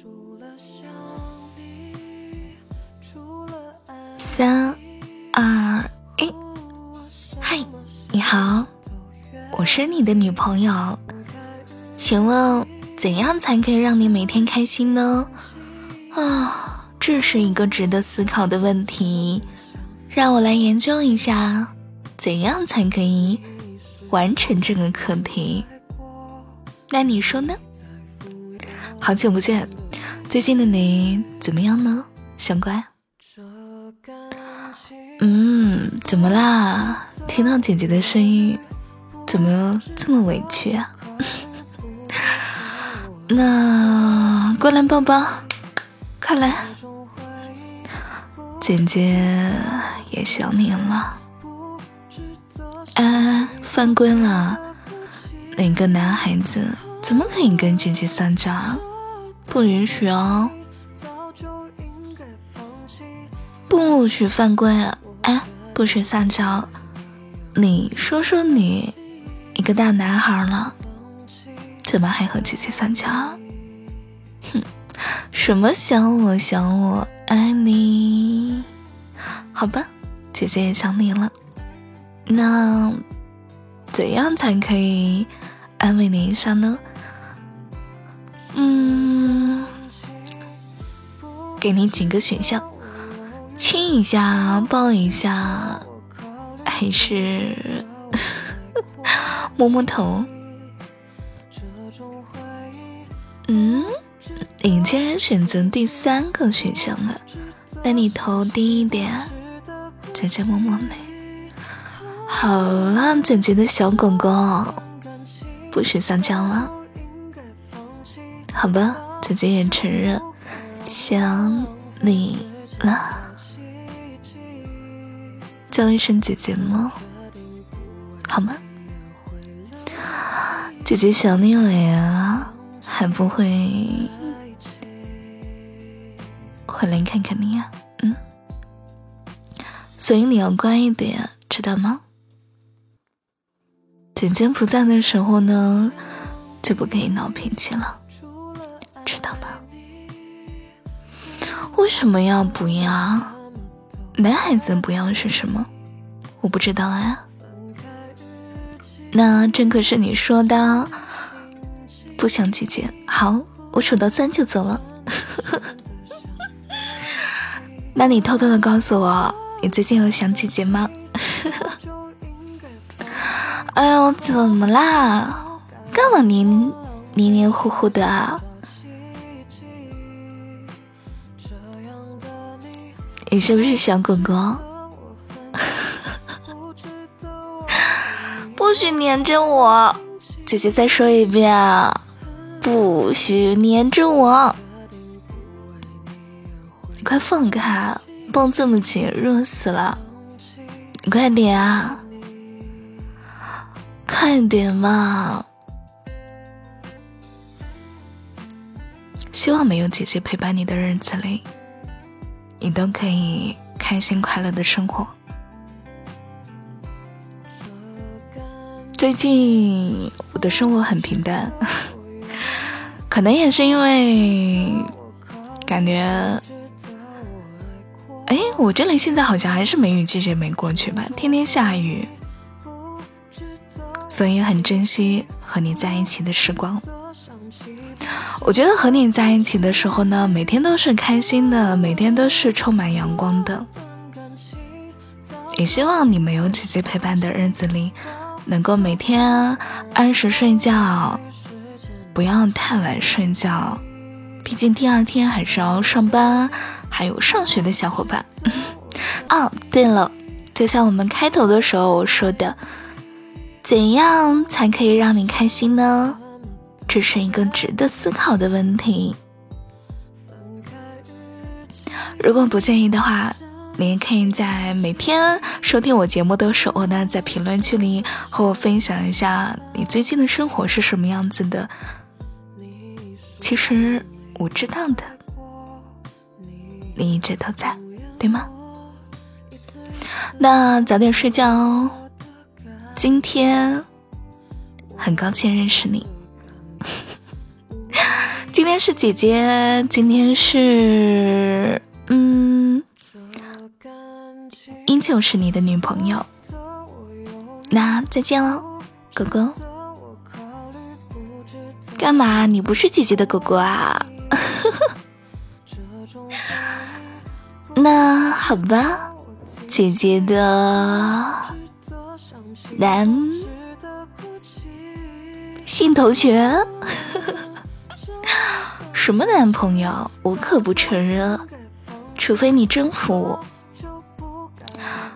除了想你，除了三二一，嗨，你好，我是你的女朋友，请问怎样才可以让你每天开心呢？啊，这是一个值得思考的问题，让我来研究一下，怎样才可以完成这个课题。那你说呢？好久不见，最近的你怎么样呢，小乖？嗯，怎么啦？听到姐姐的声音，怎么这么委屈啊？那过来抱抱，快来，姐姐也想你了。哎，犯规了！哪个男孩子怎么可以跟姐姐撒娇？不允许哦！不许犯规！哎，不许撒娇！你说说你，一个大男孩了，怎么还和姐姐撒娇？哼，什么想我想我爱你？好吧，姐姐也想你了。那怎样才可以安慰你一下呢？嗯，给你几个选项。亲一下，抱一下，还是 摸摸头？嗯，你竟然选择第三个选项了，那你头低一点，姐姐摸摸你。好了，姐姐的小狗狗，不许撒娇了。好吧，姐姐也承认想你了。叫一声姐姐吗？好吗？姐姐想你了呀，还不会回来看看你呀？嗯，所以你要乖一点，知道吗？姐姐不在的时候呢，就不可以闹脾气了，为什么要不要？男孩子不要是什么？我不知道啊。那这可是你说的，不想姐姐。好，我数到三就走了。那你偷偷的告诉我，你最近有想姐姐吗？哎呦，怎么啦？干嘛黏黏黏糊糊的啊？你是不是小狗狗？不许黏着我！姐姐再说一遍，不许黏着我！你快放开，抱这么紧，热死了！你快点啊！快点嘛！希望没有姐姐陪伴你的日子里。你都可以开心快乐的生活。最近我的生活很平淡，可能也是因为感觉，哎，我这里现在好像还是梅雨季节没过去吧，天天下雨，所以很珍惜和你在一起的时光。我觉得和你在一起的时候呢，每天都是开心的，每天都是充满阳光的。也希望你没有姐姐陪伴的日子里，能够每天按时睡觉，不要太晚睡觉，毕竟第二天还是要上班，还有上学的小伙伴。哦，对了，就像我们开头的时候说的，怎样才可以让你开心呢？这是一个值得思考的问题。如果不介意的话，你也可以在每天收听我节目的时候呢，在评论区里和我分享一下你最近的生活是什么样子的。其实我知道的，你一直都在，对吗？那早点睡觉哦。今天很高兴认识你。今天是姐姐，今天是嗯，依旧是你的女朋友。那再见了，哥哥。干嘛？你不是姐姐的哥哥啊？那好吧，姐姐的男性同学，什么男朋友？我可不承认，除非你征服我。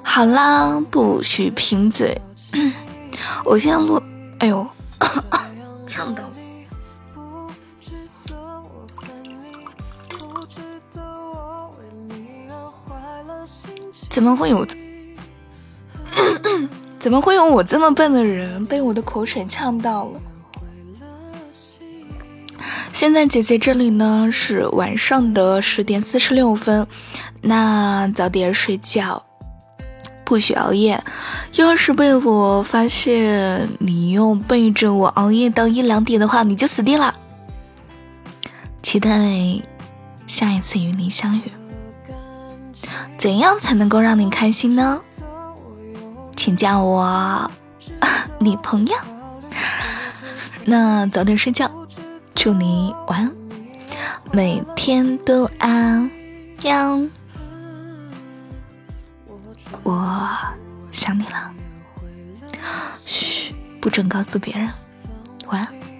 好啦，不许贫嘴。我现在录，哎呦，呛到。怎么会有？怎么会有我这么笨的人被我的口水呛到了？现在姐姐这里呢是晚上的十点四十六分，那早点睡觉，不许熬夜。要是被我发现你又背着我熬夜到一两点的话，你就死定了。期待下一次与你相遇。怎样才能够让你开心呢？请叫我 女朋友。那早点睡觉，祝你晚安，每天都安喵。我想你了，嘘，不准告诉别人。晚安。